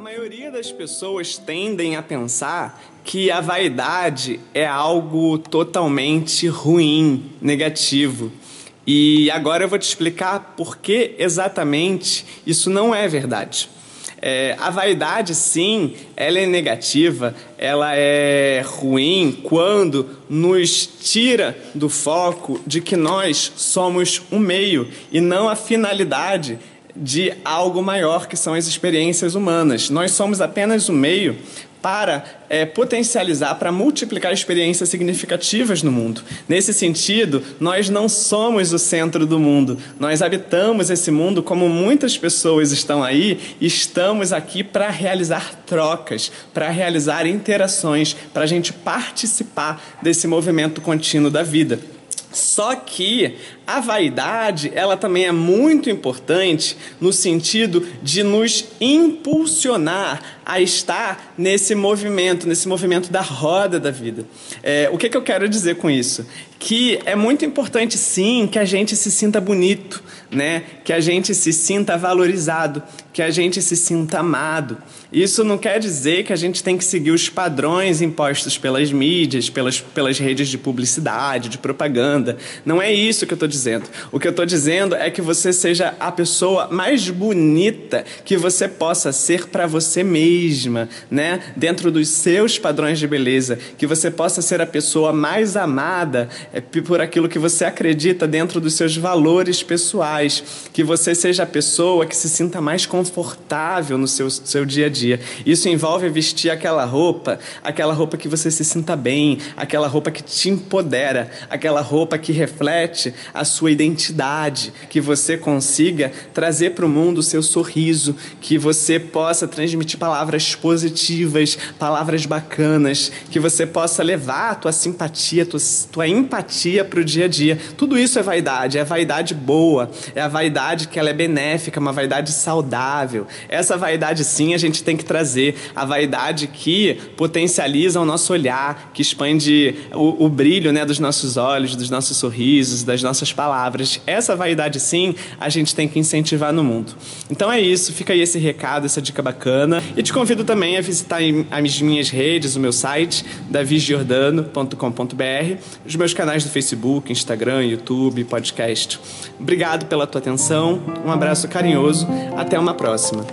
maioria das pessoas tendem a pensar que a vaidade é algo totalmente ruim, negativo. E agora eu vou te explicar por que exatamente isso não é verdade. É, a vaidade, sim, ela é negativa, ela é ruim quando nos tira do foco de que nós somos um meio e não a finalidade de algo maior que são as experiências humanas. Nós somos apenas o um meio para é, potencializar, para multiplicar experiências significativas no mundo. Nesse sentido, nós não somos o centro do mundo, nós habitamos esse mundo como muitas pessoas estão aí, estamos aqui para realizar trocas, para realizar interações, para a gente participar desse movimento contínuo da vida. Só que a vaidade, ela também é muito importante no sentido de nos impulsionar a estar nesse movimento, nesse movimento da roda da vida. É, o que, que eu quero dizer com isso? Que é muito importante, sim, que a gente se sinta bonito, né? que a gente se sinta valorizado, que a gente se sinta amado. Isso não quer dizer que a gente tem que seguir os padrões impostos pelas mídias, pelas, pelas redes de publicidade, de propaganda. Não é isso que eu estou dizendo. O que eu estou dizendo é que você seja a pessoa mais bonita que você possa ser para você mesma, né? Dentro dos seus padrões de beleza, que você possa ser a pessoa mais amada é, por aquilo que você acredita dentro dos seus valores pessoais, que você seja a pessoa que se sinta mais confortável no seu, seu dia a dia. Isso envolve vestir aquela roupa, aquela roupa que você se sinta bem, aquela roupa que te empodera, aquela roupa que reflete a sua identidade, que você consiga trazer para o mundo o seu sorriso, que você possa transmitir palavras positivas, palavras bacanas, que você possa levar a tua simpatia, tua, tua empatia para o dia a dia. Tudo isso é vaidade, é vaidade boa, é a vaidade que ela é benéfica, uma vaidade saudável. Essa vaidade sim a gente tem que trazer a vaidade que potencializa o nosso olhar, que expande o, o brilho né, dos nossos olhos, dos nossos sorrisos, das nossas palavras. Essa vaidade, sim, a gente tem que incentivar no mundo. Então é isso, fica aí esse recado, essa dica bacana. E te convido também a visitar as minhas redes, o meu site, davigiordano.com.br, os meus canais do Facebook, Instagram, YouTube, podcast. Obrigado pela tua atenção, um abraço carinhoso, até uma próxima.